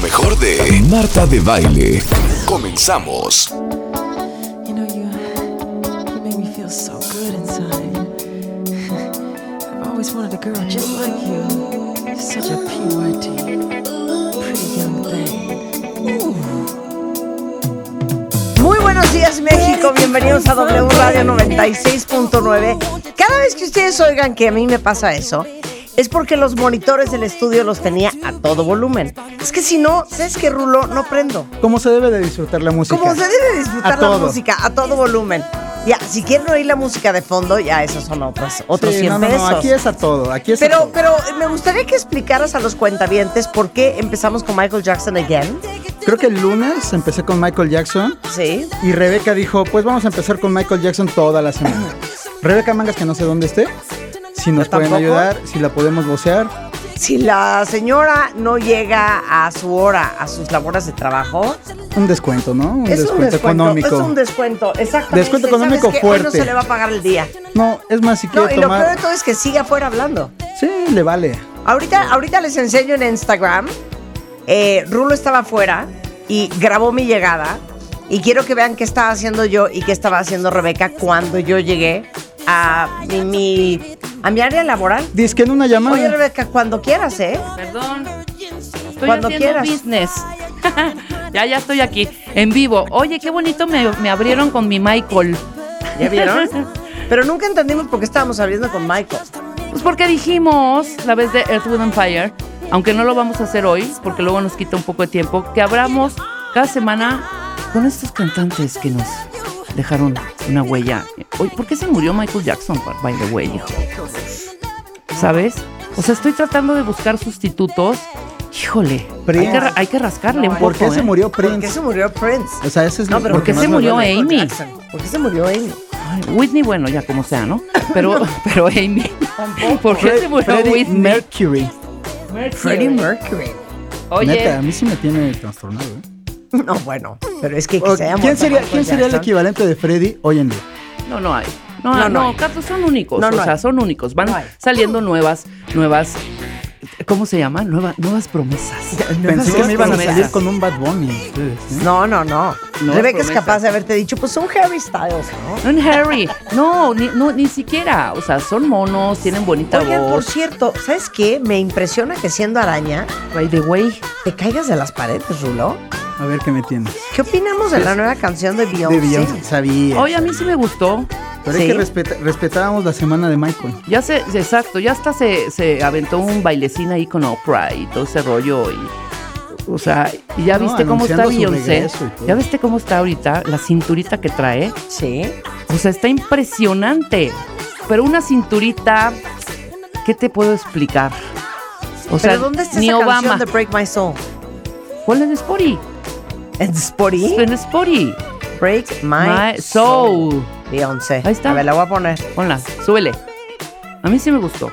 mejor de Marta de Baile. Comenzamos. Muy buenos días México, bienvenidos a W Radio 96.9. Cada vez que ustedes oigan que a mí me pasa eso, es porque los monitores del estudio los tenía a todo volumen. Es que si no, ¿sabes qué, Rulo? No prendo. Como se debe de disfrutar la música. Como se debe disfrutar A la todo. música, a todo volumen. Ya, si quieren oír la música de fondo, ya esos son otros, otros Sí, 100 no, no, pesos. no, aquí es a todo, aquí es a Pero, todo. pero me gustaría que explicaras a los cuentavientes por qué empezamos con Michael Jackson again. Creo que el lunes empecé con Michael Jackson Sí. y Rebeca dijo, pues vamos a empezar con Michael Jackson toda la semana. Rebeca Mangas, que no sé dónde esté, si nos pueden tampoco. ayudar, si la podemos vocear. Si la señora no llega a su hora, a sus labores de trabajo, Un descuento, ¿no? Un, es descuento, un descuento económico. Es un descuento, exactamente. Descuento económico ¿Sabes qué? Hoy no fuerte. se le va a pagar el día. No, es más, si No, quiere y lo peor de todo es que sigue afuera hablando. Sí, le vale. Ahorita, ahorita les enseño en Instagram. Eh, Rulo estaba afuera y grabó mi llegada. Y quiero que vean qué estaba haciendo yo y qué estaba haciendo Rebeca cuando yo llegué a mi, mi- a mi área laboral. Dice que en una llamada... Oye, Rebeca, cuando quieras, ¿eh? Perdón. Estoy Cuando haciendo quieras. business. ya, ya estoy aquí, en vivo. Oye, qué bonito me, me abrieron con mi Michael. ¿Ya vieron? Pero nunca entendimos por qué estábamos abriendo con Michael. Pues porque dijimos, la vez de Earth, Wind and Fire, aunque no lo vamos a hacer hoy, porque luego nos quita un poco de tiempo, que abramos cada semana con estos cantantes que nos dejaron una huella. Oye, ¿por qué se murió Michael Jackson, by the way, hijo? ¿Sabes? O sea, estoy tratando de buscar sustitutos. Híjole, hay Prince. que, hay que rascarle un poco. ¿Por qué se ¿eh? murió ¿Por qué Prince? se murió Prince? O sea, ese es No, pero ¿por qué se murió. Amy? Jackson. ¿Por qué se murió Amy? Ay, Whitney, bueno, ya como sea, ¿no? Pero, pero Amy. ¿Por qué se murió Freddie Whitney? Mercury. Freddie Mercury. Oye, Neta, a mí sí me tiene trastornado, ¿eh? No, bueno, pero es que, que se haya ¿Quién sería, ¿quién sería el equivalente de Freddy hoy en día? no, no hay. No, No, no. Carlos, son únicos. No, no o sea, hay. son únicos. Van saliendo nuevas, nuevas. ¿Cómo se llama? Nueva- nuevas promesas. Pensé que me iban a promesas. salir con un Bad Bunny ustedes, ¿eh? No, no, no. No, Rebeca es promesa. capaz de haberte dicho, pues son Harry Styles, ¿no? En Harry. No, ni, no, ni siquiera. O sea, son monos, tienen bonita Oigan, por voz. cierto, ¿sabes qué? Me impresiona que siendo araña By the way. te caigas de las paredes, Rulo. A ver qué me tienes. ¿Qué opinamos de la nueva canción de Beyoncé? De Beyoncé, sabía. Oye, a mí sí me gustó. Pero ¿sí? es que respeta- respetábamos la semana de Michael. Ya se, exacto, ya hasta se, se aventó un bailecín ahí con Oprah y todo ese rollo y o sea, y ya No, viste cómo está Beyoncé. Ya viste cómo está ahorita, la cinturita que trae. Sí. O sea, está impresionante. Pero una cinturita, ¿qué te puedo explicar? O sea, ¿Pero dónde está ni esa Obama. canción de Break My Soul? Ponla en Spotify. ¿En Spotify? En Spotify. Break My, My Soul. Beyoncé. Ahí está. A ver, la voy a poner. Ponla, súbele. A mí sí me gustó,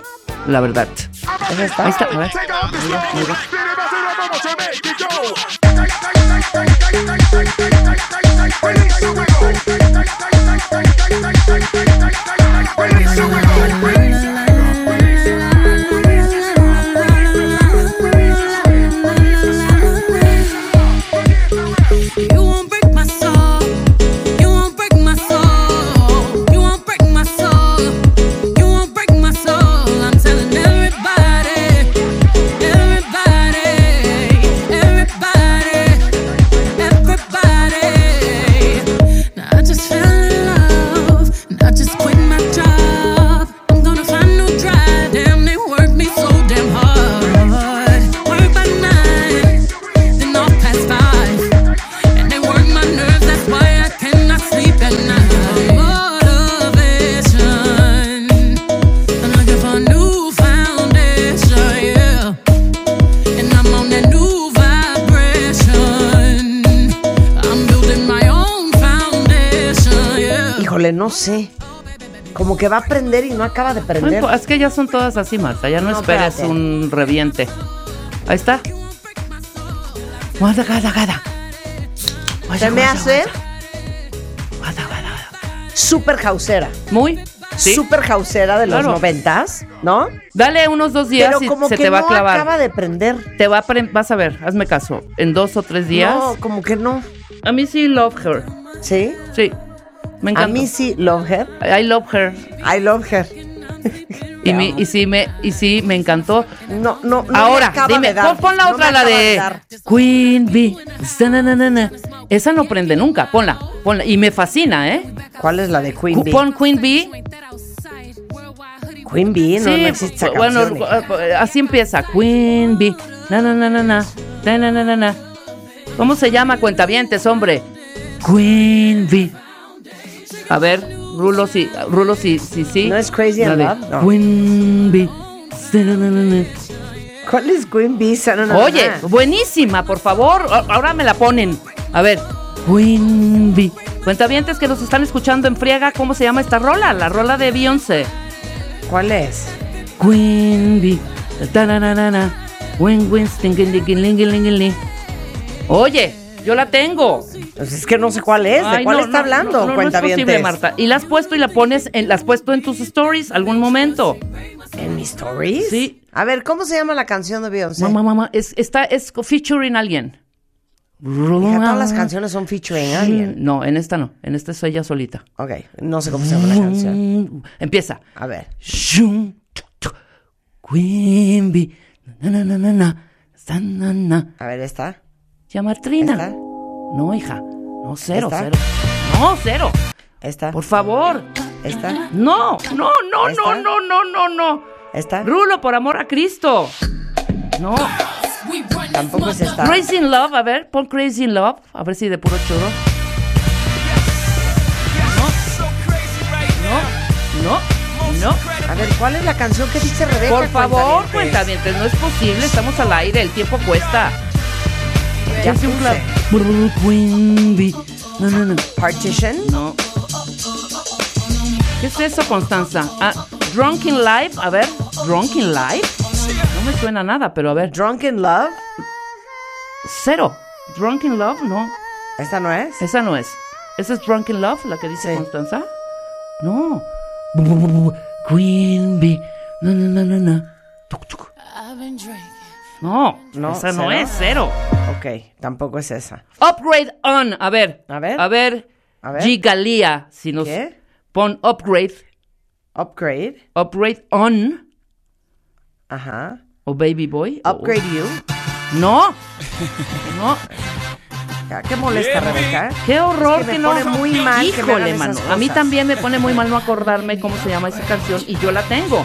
la verdad. ¿Dónde está? Ahí está, a ver. You Híjole, no sé. Como que va a prender y no acaba de prender. es que ya son todas así, Marta. Ya no, No, esperes espérate. un reviente. Ahí está. Guarda, guarda, guarda. Se me hace guarda. Guarda, súper jausera. Muy. Sí. súper jausera de los Claro. noventas, ¿no? Dale unos dos días Pero y como se que te va no a clavar. acaba de prender. Te va a vas a ver, hazme caso. En dos o tres días. No, como que no. A mí sí love her. ¿Sí? Sí. Me A mí sí, love her. I love her. I love her. Y, mi- y sí me y sí me encantó. No, no, no. Ahora, dime, de dar. pon, la otra, la de dar. Queen Bee. Esa no prende nunca. Ponla, ponla. Y me fascina, ¿eh? ¿Cuál es la de Queen Bee? Pon Queen Bee. Queen Bee, no, sí, no existe esa bueno, canción. eh, así empieza. Queen Bee. Na, na, na, na. Na, na, na, na, na. ¿Cómo se llama cuentavientes, hombre? Queen Bee. A ver, Rulo, sí, Rulo, sí, sí, sí. ¿No es Crazy in Love? No. Queen Bee. ¿Cuál es Queen Bee? Oye, buenísima, por favor. Ahora me la ponen. A ver. Queen Bee. Cuentavientes que nos están escuchando en friega, ¿cómo se llama esta rola? La rola de Beyoncé. ¿Cuál es? Queen Bee. Win, win. Oye, yo la tengo. Pues es que no sé cuál es. ¿De cuál no, está no, hablando? No, no, es posible, Marta. Y la has puesto y la pones, en, la has puesto en tus stories algún momento. ¿En mis stories? Sí. A ver, ¿cómo se llama la canción de Beyoncé? Mamá, mamá, es, está, es featuring alguien. Hija, todas las canciones son featuring alguien. No, en esta no. En esta es ella solita. Ok, no sé cómo se llama la canción. Empieza. A ver. Shum, tuk, tuk, Queen Bee, na, na, na, na, na, sa, na, na. A ver, ¿esta? Llama Trina. No, hija. No, cero, cero. No, cero. ¿Esta? Por favor. ¿Esta? No, no, no, no, no, no, no, no. ¿Esta? Rulo, por amor a Cristo. No. Tampoco es esta. Crazy in Love, a ver, pon Crazy in Love. A ver si de puro choro. No. No. No. No. A ver, ¿cuál es la canción que dice Rebeca? Por favor, cuentavientes? cuentavientes, no es posible, estamos al aire, el tiempo cuesta. Ya Es un. No, no, no. Partition. No. ¿Qué es eso, Constanza? Ah, Drunken Life, a ver, Drunken Life. No me suena nada, pero a ver. Drunken Love. Cero. Drunken Love, no. ¿Esta no es? Esa no es. ¿Esa es Drunken Love, la que dice Sí. Constanza? No. Queen Bee. No, no, no, no, no. No, No, esa no ¿cero? es cero. Ok, tampoco es esa. Upgrade on. A ver. A ver. A ver. A ver. Gigalia. Si nos ¿Qué? pon upgrade. Upgrade. Upgrade on. Ajá. O baby boy. o- Upgrade You. No. No. Ya, Qué molesta, Rebeca. Qué horror Es que me que no. pone muy mal Híjole, mano. A mí también me pone muy mal no acordarme cómo se llama esa canción y yo la tengo.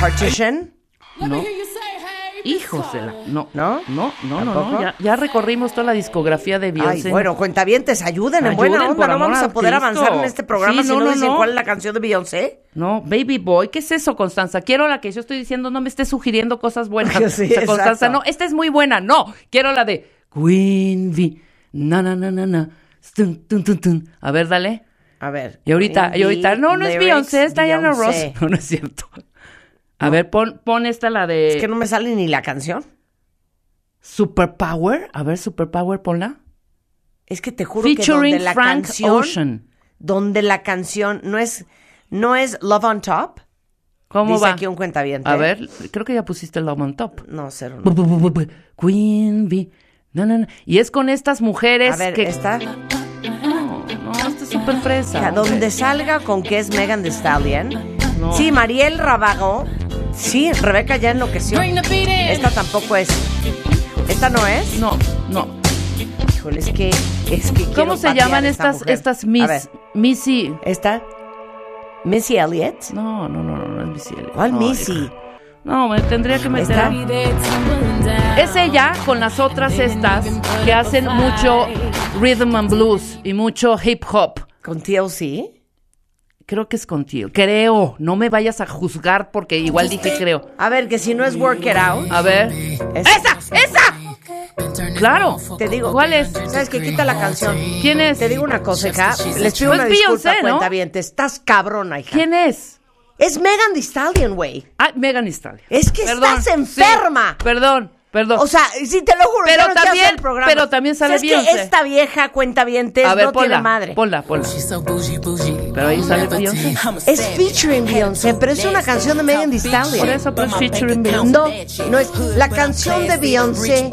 Partition. No. Híjosela. No. ¿No? No, no, no, ¿Tampoco? no. Ya, ya recorrimos toda la discografía de Ay, Beyoncé. bueno, cuentavientes, ayuden en buena Ayuden, onda. No vamos a poder Cristo. avanzar en este programa Sí, si no, no, no, dicen no. cuál es la canción de Beyoncé. No, Baby Boy, ¿qué es eso, Constanza? Quiero la que yo estoy diciendo, no me estés sugiriendo cosas buenas. Sí, O sea, Constanza, exacto. no, esta es muy buena. No, quiero la de Queen Bee. Na, na, na, na, na. Tun, tun, tun. A ver, dale. A ver. Y ahorita, y ahorita, no, no es Beyoncé, es Diana Ross. No, no es cierto. A ver, pon, pon esta la de Es que no me sale ni la canción. Superpower. A ver, Superpower, ponla. Es que te juro que donde Featuring la Frank canción, Ocean. donde la canción no es, no es Love on Top. ¿Cómo dice va? aquí un cuentaviente. A ver, creo que ya pusiste Love on Top. No, cero. No. bu- bu- bu- Queen Bee. No, no, no. Y es con estas mujeres A ver, que. esta. No, no, esta es súper fresa. Ya, hombre. donde salga con que es Megan Thee Stallion. No. Sí, Mariel Rabago. Sí, Rebeca ya enloqueció. Esta tampoco es. ¿Esta no es? No, no. Híjole, es que. Es que ¿Cómo se llaman estas, estas A ver, Miss. Missy. ¿Esta? Missy Elliott. No, no, no, no, no es Missy. Elliott. ¿Cuál No, Missy? hija. No, me tendría que meter. ¿Esta? Es ella con las otras estas que hacen mucho rhythm and blues y mucho hip hop. ¿Con TLC? Creo que es contigo. Creo. No me vayas a juzgar porque igual dije creo. A ver, que si no es Work It Out. A ver. es- ¡Esa! ¡Esa! Claro. Te digo. ¿Cuál es? ¿Sabes qué? Quita la canción. ¿Quién es? Te digo una cosa, hija. Les pido una disculpa, ¿no? cuentaviente. Estás cabrona, hija. ¿Quién es? Es Megan Thee Stallion, güey. Ah, Megan Thee Stallion. Es que estás enferma. sí, perdón. Perdón. O sea, sí, te lo juro. Pero no también- el programa. pero también sale es que Beyoncé. esta vieja cuenta bien A ver, no ponla, tiene madre. ponla, ponla. Pero ahí sale Beyoncé. Es featuring Beyoncé, pero es una canción de Megan Thee Stallion. Por eso, pues, featuring Beyoncé. No, no es. La canción de Beyoncé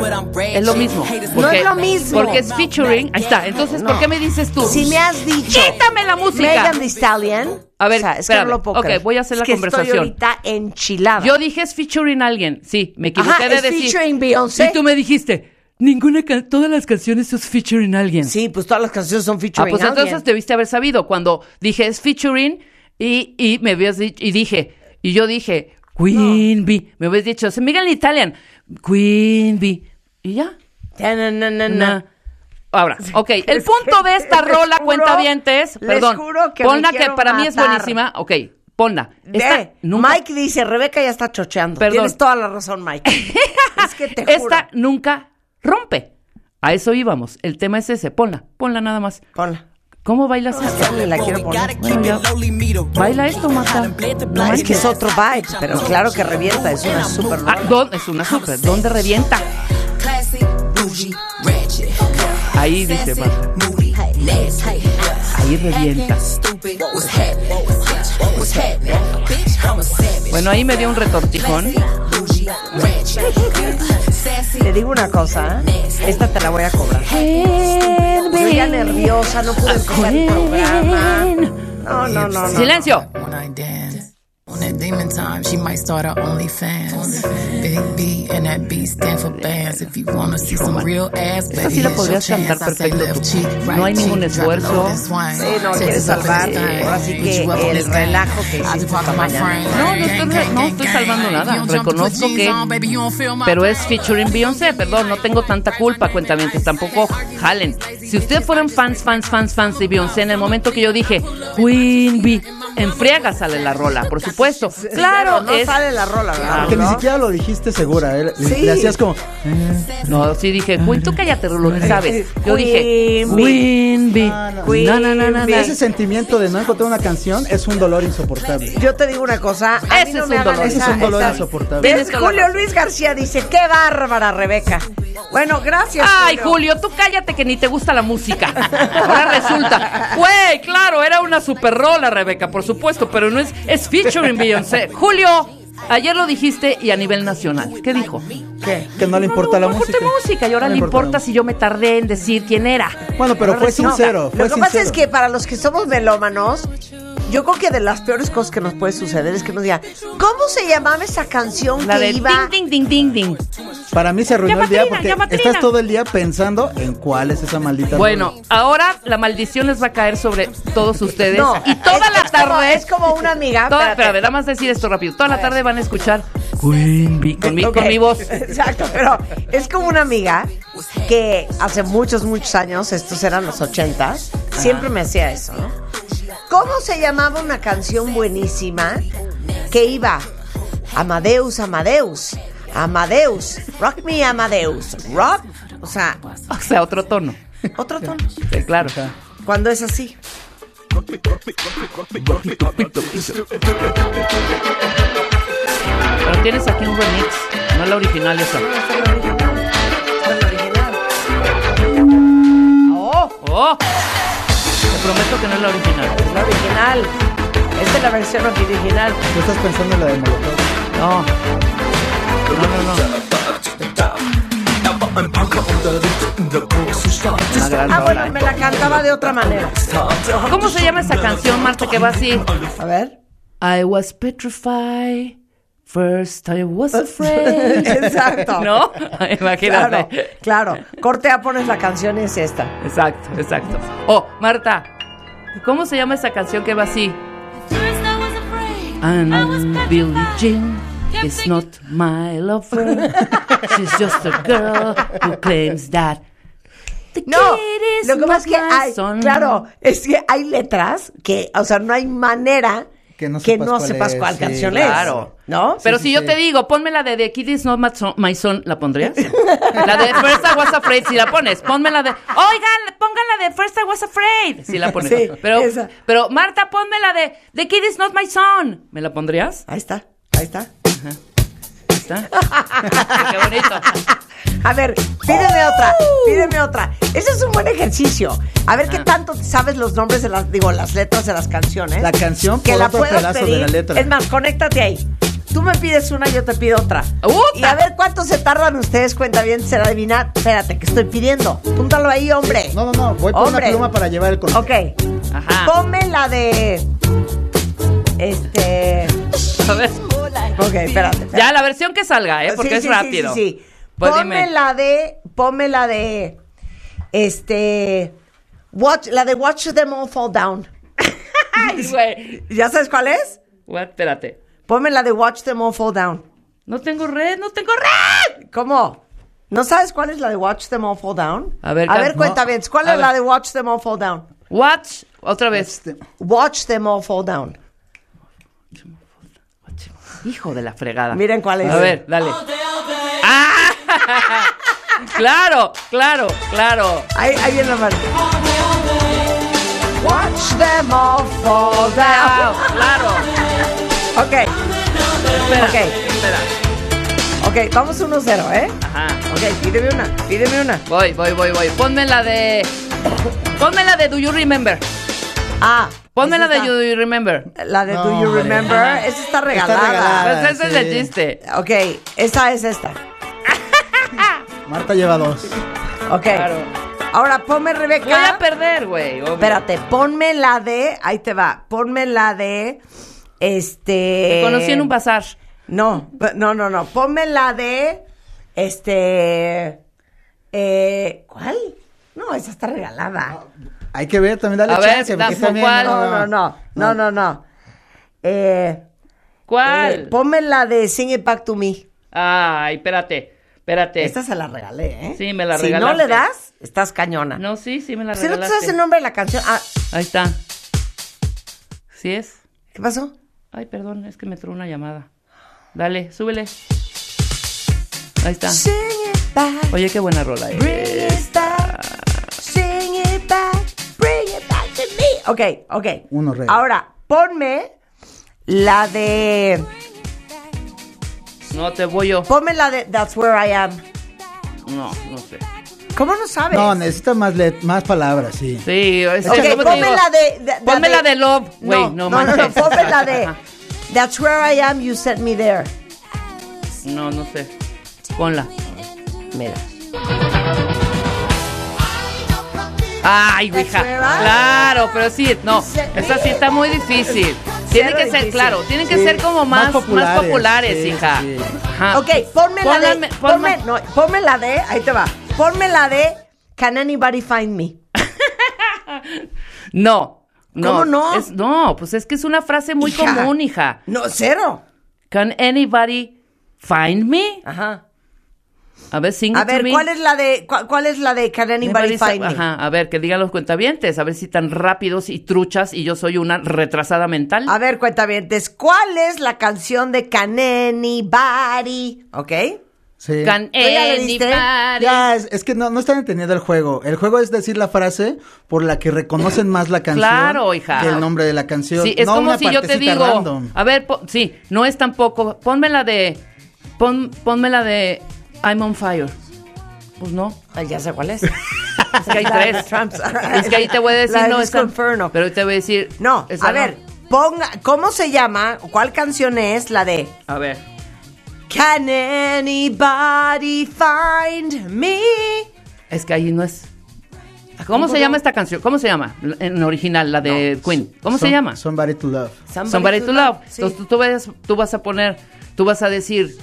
Es lo mismo. No es lo mismo. Porque es featuring. Ahí está. Entonces, ¿por qué me dices tú? Si me has dicho. Quítame la música. Megan Thee Stallion. A ver, o sea, es que espérame. no lo puedo Ok, creer. voy a hacer Es la que conversación. Estoy ahorita enchilada. Yo dije es featuring alguien. Sí, me equivoqué Ajá, de es decir. featuring Beyoncé. Y tú me dijiste, ninguna can- todas las canciones es featuring alguien. Sí, pues todas las canciones son Ah, featuring pues alguien. entonces debiste haber sabido cuando dije es featuring y, y me habías dicho, y dije, y yo dije, Queen Bee. Me habías dicho, se Miguel Italian, Queen Bee. Y ya. Na. Ahora, ok, el punto de esta rola, juro- cuenta dientes, les perdón, juro que me ponla que para mí es buenísima, ok, ponla. Esta Ve, nunca- Mike dice, Rebeca ya está chocheando. Perdón. Tienes toda la razón, Mike. es que te juro. Esta nunca rompe. A eso íbamos. El tema es ese. Ponla, ponla nada más. Ponla. ¿Cómo bailas esto? la quiero poner. Bueno. Baila esto, Marta. No, es que es otro vibe, pero claro que revienta, es una super Ah. Es una super. ¿Dónde revienta? Ahí dice Marta. Ahí revienta. Bueno, ahí me dio un retortijón. Te digo una cosa, ¿eh? esta te la voy a cobrar. Yo ya nerviosa, no pude empezar el programa. No, no, no, no. Silencio. On that demon time, she might start her OnlyFans. Big B and that B stand for bands. If you wanna see some real ass, baby, sí podrías cantar chance. I say perfecto tú. No hay ningún esfuerzo. Sí, no, quieres salvar, this thing. ahora sí Put que el relajo que hiciste esta mañana. No, no estoy, no estoy salvando nada. Reconozco que. Pero es featuring Beyoncé, perdón, no tengo tanta culpa, cuentamientos, tampoco jalen. Si ustedes fueran fans, fans, fans, fans de Beyoncé, en el momento que yo dije Queen Bee, en friega sale la rola, por supuesto. Claro, no es. sale la rola, ¿verdad? Porque ni ¿No? siquiera lo dijiste segura. ¿eh? Le- Sí. Le hacías como. No, sí dije, Queen, tú cállate, Rulo, ni sabes. Yo dije, Queen Bee. Queen Bee. Queen No, no, no, no. Ese sentimiento de no encontrar una canción es un dolor insoportable. Yo te digo una cosa, a mí Ese no es me un dolor. esa- Ese es un dolor esa- insoportable. Julio. Luis García dice, qué bárbara, Rebeca. Bueno, gracias, Ay, Julio, tú cállate que ni te gusta la música. Ahora resulta. Güey, claro, era una super rola, Rebeca, por supuesto, pero no es. Es featuring Beyoncé. Julio, ayer lo dijiste y a nivel nacional. ¿Qué dijo? ¿Qué? Que no le importa la no música. importa música y ahora No le importa la si yo me tardé en decir quién era. Bueno, pero Ahora fue resulta- sincero. Fue Lo que pasa es que para los que somos melómanos, yo creo que de las peores cosas que nos puede suceder es que nos digan, ¿cómo se llamaba esa canción La que de iba? ding, ding, ding, ding, ding. Para mí se arruinó el día porque estás todo el día pensando en cuál es esa maldita. Bueno, ahora la maldición les va a caer sobre todos ustedes. No, y toda la es como- tarde. es como una amiga. Toda, espérate. espérame, nada más decir esto rápido. Toda la tarde van a escuchar con mi, con mi voz. Exacto, pero es como una amiga que hace muchos, muchos años, estos eran los ochentas, siempre me hacía eso, ¿no? ¿Cómo se llamaba una canción buenísima que iba Amadeus, Amadeus, Amadeus, Rock Me Amadeus, Rock, o sea, O sea, otro tono. otro tono, Sí, claro. cuando es así. Pero tienes aquí un remix, no la original esa. Oh, ¡Oh! Prometo que no es la original. es la original. Esta es la versión original. Tú estás pensando en la de Molotov. No. No, no, no. Ah, bueno, me la cantaba de otra manera. ¿Cómo se llama esa canción, Marta, que va así? A ver. I was petrified. First I was afraid. Exacto. ¿No? Imagínate. Claro, claro. Corte A pones la canción y es esta. Exacto, exacto. Oh, Marta, ¿cómo se llama esa canción que va así? And Billie Jean is not my lover. She's just a girl who claims that. the No, kid is lo que pasa es que hay, son. claro, es que hay letras que, o sea, no hay manera Que no que sepas no cuál sepas es, cuál sí, canción es. Claro. ¿No? Pero Sí, si sí, yo te digo, ponme la de The Kid is not my son, ¿la pondrías? La de First I was afraid, si la pones. Ponme la de, oigan, pongan la de First I was afraid, si la pones. Sí, pero, esa. pero Marta, ponme la de The Kid is not my son. ¿Me la pondrías? Ahí está, ahí está. está. Qué bonito. A ver, pídeme otra, pídeme otra. Ese es un buen ejercicio. A ver qué tanto sabes los nombres de las, digo, las letras de las canciones. La canción que la otro puedas pedazo de pedir. la letra. Es más, conéctate ahí. Tú me pides una, yo te pido otra. Y a ver cuánto se tardan ustedes, cuenta bien, se la adivinar. Espérate, que estoy pidiendo. Púntalo ahí, hombre. No, no, no. Voy por Hombre. una pluma para llevar el control. Ok. Ajá. Ponme la de. Este. A ver. Ok, espérate. espérate. Ya, la versión que salga, ¿eh? Porque Sí, es sí, sí, rápido. Sí, sí, Pues ponme la de. Ponme la de. Este. Watch, la de Watch Them All Fall Down. ¿Ya sabes cuál es? What? Espérate. Ponme la de Watch Them All Fall Down. No tengo red, no tengo red. ¿Cómo? ¿No sabes cuál es la de Watch Them All Fall Down? A ver, a ver, cuenta bien. ¿Cuál A es la de Watch Them All Fall Down? Watch, otra vez. Este, Watch Them All Fall Down. Hijo de la fregada. Miren cuál es. A ver, dale. Claro, claro, claro. Ahí, ahí viene la mano. Watch them all fall down. claro. Ok, Espera, Ok. espera. ok, vamos 1-0, ¿eh? Ajá. Ok, pídeme una, pídeme una. Voy, voy, voy, voy. Ponme la de. Ponme la de Do You Remember. Ah, Ponme la de está. Do You Remember. La de Do You. Remember, esa está regalada. regalada. Pues ese es el chiste. Ok, esa es esta. Marta lleva dos. Ok. Claro. Ahora ponme Rebeca. Voy a perder, güey. obvio. Espérate, ponme la de. Ahí te va. Ponme la de. Este. Te conocí en un bazar. No, no, no, no. Ponme la de. Este. Eh, ¿Cuál? No, esa está regalada. Hay que ver, también dale A ver, chance. porque da- también, ¿cuál? No, no, no. No, no, no. Eh, ¿Cuál? eh, ponme la de Sing It Back to Me. Ay, espérate. Espérate. Esta se la regalé, ¿eh? Sí, me la Si no regalaste. le das, estás cañona. No, sí, sí me la si no te regalaste. sabes el nombre de la canción. Ah, Ahí está. ¿Sí es? ¿qué pasó? Ay, perdón, es que me entró una llamada. Dale, súbele. Ahí está. Sing it back. Oye, qué buena rola es. Bring it back. Sing it back. Bring it back to me. Ok, ok. Uno, rey. Ahora, ponme la de. No te voy yo. Ponme la de That's Where I Am. No, no sé. ¿Cómo no sabes? No, necesita más, let- más palabras, sí. Sí, es Ok, ¿cómo te ponme digo? la de. de- Ponme la de Love, güey, no, no, no, no, manches. ponme la de That's Where I Am, You Set Me There. No, no sé. Ponla. Mira. Ay, hija. where I- Claro, pero sí, no. Esa sí está muy difícil. Tiene que ser, difícil. claro, tienen que Sí, ser como más más, más populares, sí, hija. sí. Ajá. Ok, ponme la de. Ponme, ponme- no, ponme la de. Ahí te va. Ponme la de Can Anybody Find Me? No. No, ¿Cómo no? Es- no, pues es que es una frase muy Hija. común, hija. No, cero. Can anybody find me? Ajá. A ver, sing A to ver, me. ¿cuál es la de cuál, cuál es la de Can Anybody Anybody Find Me? Ajá, a ver, que digan los cuentavientes, a ver si tan rápidos y truchas y yo soy una retrasada mental. A ver, cuentavientes, ¿cuál es la canción de Can Anybody? ¿Ok? Sí. Can ¿Tú ya anybody- es, es que no, no están entendiendo el juego. El juego es decir la frase por la que reconocen más la canción Claro, hija. que el nombre de la canción. Sí, es no como una si yo te digo, random. a ver, po- sí, no es tampoco, ponme la de, pon, ponme la de I'm on fire. Pues no, Ay, ya sé cuál es. es que hay tres. Tramps. Es que ahí te voy a decir, La no, esa- Inferno. pero te voy a decir, No, a ver, ponga, ¿cómo se llama? ¿Cuál canción es la de a ver, Can anybody find me? es que ahí no es. ¿Cómo se llama esta canción? ¿Cómo se llama? En original, la de Queen. ¿Cómo se llama? Somebody to Love. Somebody to Love. Sí. Entonces tú, tú vas, tú vas a poner, tú vas a decir,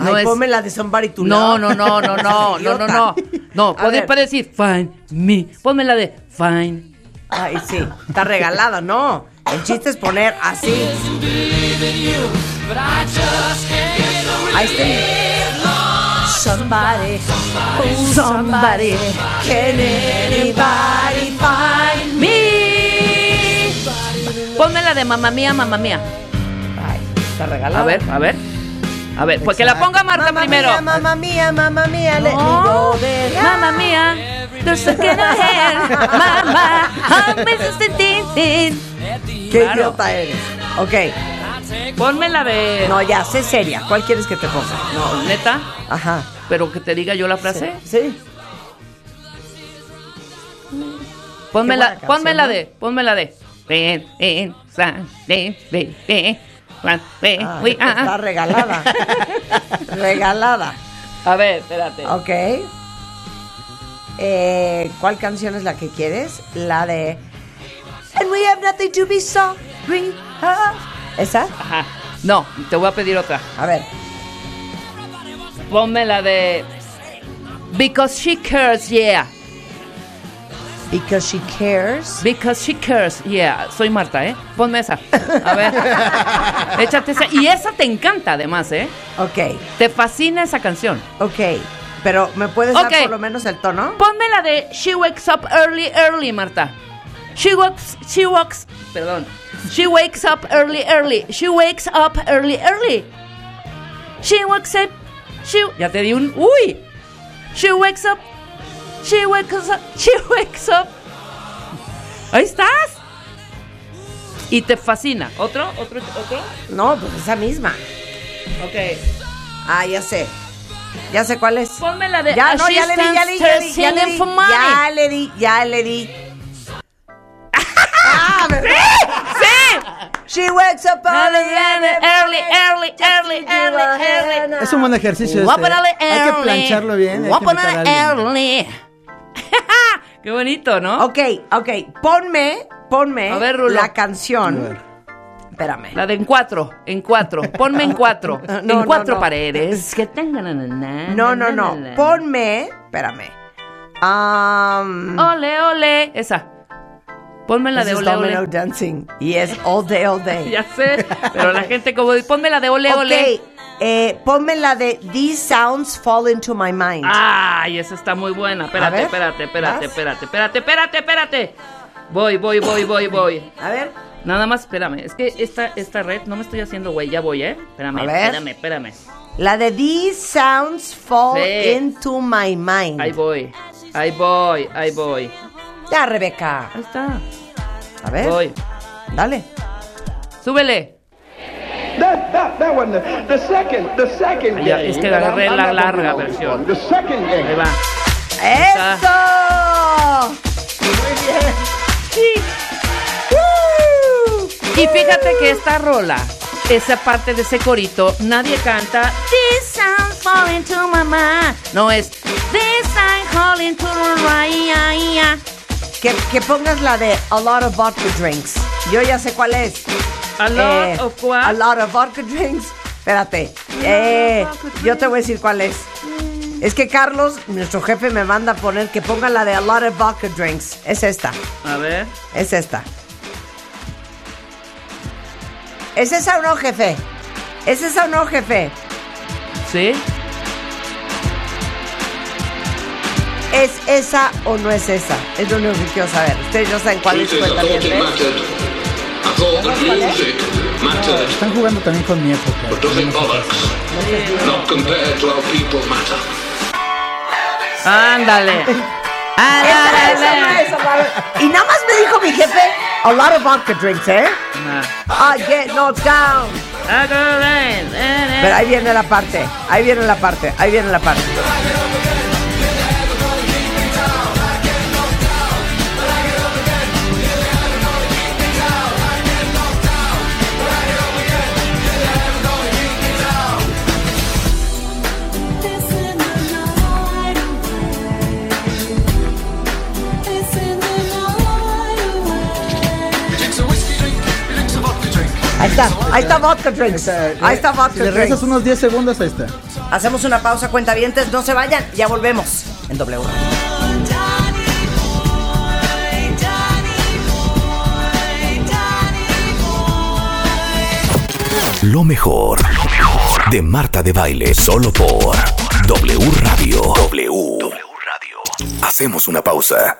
no Ay, es... ponme la de Somebody to No, no, no, no, no, no, no, no. No, A puede ver. para decir find me. Ponme la de find. Ay, sí, está regalada, no. El chiste es poner así. Ahí está. Somebody, oh, somebody, can anybody find me? Ponme la de mamá mía, mamá mía. Ay, está regalada. A ver, a ver. A ver, pues que la ponga Marta Mamma primero. Mía, mamá mía, mamá mía, let me No, go there. mamá mía. There's a I'm Qué Claro. idiota eres. Ok. Ponme la de. No, ya, sé seria. ¿Cuál quieres que te ponga? No, neta. Ajá. Pero que te diga yo la frase. Sí. Ponme Qué la, buena ponme canción, la ¿no? de. Ponme la de. Ven, ven, san, ven, ven, ven, ven, ven, Ah, ah, está ah. regalada. regalada. A ver, espérate. Ok. Eh, ¿Cuál canción es la que quieres? La de And we have nothing to be sorry. ¿Esa? Ajá. No, te voy a pedir otra. A ver. Ponme la de. Because she cares, yeah. Because she cares. Because she cares, yeah. Soy Marta, ¿eh? Ponme esa. A ver. Échate esa. Y esa te encanta, además, ¿eh? Ok, Te fascina esa canción. ok. Pero ¿me puedes Ok. dar por lo menos el tono? Ponme la de She wakes up early, early, Marta. She walks, she walks, perdón. She wakes up early, early. She wakes up early, early. She wakes up, she, ya te di un, uy. She wakes up, she wakes up, she wakes up. Ahí estás. Y te fascina. ¿Otro? ¿Otro? ¿Otro? No, pues esa misma. Ok. Ah, ya sé. Ya sé cuál es. Ponme la de Ya, no, ya le di, ya le di, ya le di, ya le di, ya le di, ya le di. Ah, ¿verdad? ¡Sí! She wakes up early, Early, early, early, early, early. Es un buen ejercicio. este. Hay que plancharlo bien. hay que early. Qué bonito, ¿no? Ok, ok. Ponme, ponme A ver, Rulo. la A canción. ver. Espérame. La de en cuatro, en cuatro. Ponme en cuatro. No, en no, cuatro no. paredes. Que tengan. No, no, no. Ponme, espérame. Um, Ole, ole. Esa. Ponme la de is ole, Domino ole. Dancing. Y es all day, all day. Ya sé. Pero la gente como. Ponme la de ole, ok, ole. Eh, ponme la de These Sounds Fall Into My Mind. Ay, esa está muy buena. Espérate, espérate, espérate, espérate, espérate, espérate, espérate. Voy, voy, voy, voy, voy. A ver. Nada más, espérame. Es que esta, esta red no me estoy haciendo, güey. Ya voy, ¿eh? Espérame, A ver. espérame, espérame. La de These Sounds Fall Sí. Into My Mind. Ahí voy. Ahí voy, ahí voy. Ya, Rebeca. Ahí está. A ver. Voy. Dale. Súbele. That, that, that one, the, the second, the second Ya, game. es que agarré la larga versión. The second game. Ahí va. ¡Eso! Muy bien. Sí. Y fíjate que esta rola, esa parte de ese corito, nadie canta This I'm falling to my mind. No es This I'm falling to my Que, que pongas la de A Lot of Vodka Drinks. Yo ya sé cuál es. A lot Eh, of what? A lot of vodka drinks. Espérate. Eh, yo te voy a decir cuál es. Es que Carlos, nuestro jefe, me manda a poner que ponga la de A lot of vodka drinks. Es esta. A ver. Es esta. ¿Es esa o no, jefe? ¿Es esa o no, jefe? ¿Sí? ¿Es esa o no es esa? Es lo único que quiero saber. Ustedes ya saben cuál es cuenta Están jugando también con mi época. but does it bollocks? Not compared to how people matter. Ándale. Y nada más me dijo mi jefe, a lot of vodka drinks, ¿eh? Ah. I get knocked down. Pero ahí viene la parte, ahí viene la parte, ahí viene la parte. Ahí está, ahí está vodka drinks. Ahí está Si vodka le regresas unos 10 segundos, ahí está. Hacemos una pausa, cuentavientes, no se vayan, ya volvemos en W. Lo mejor, lo mejor de Marta de Baile, solo por W Radio. W. W Radio. Hacemos una pausa.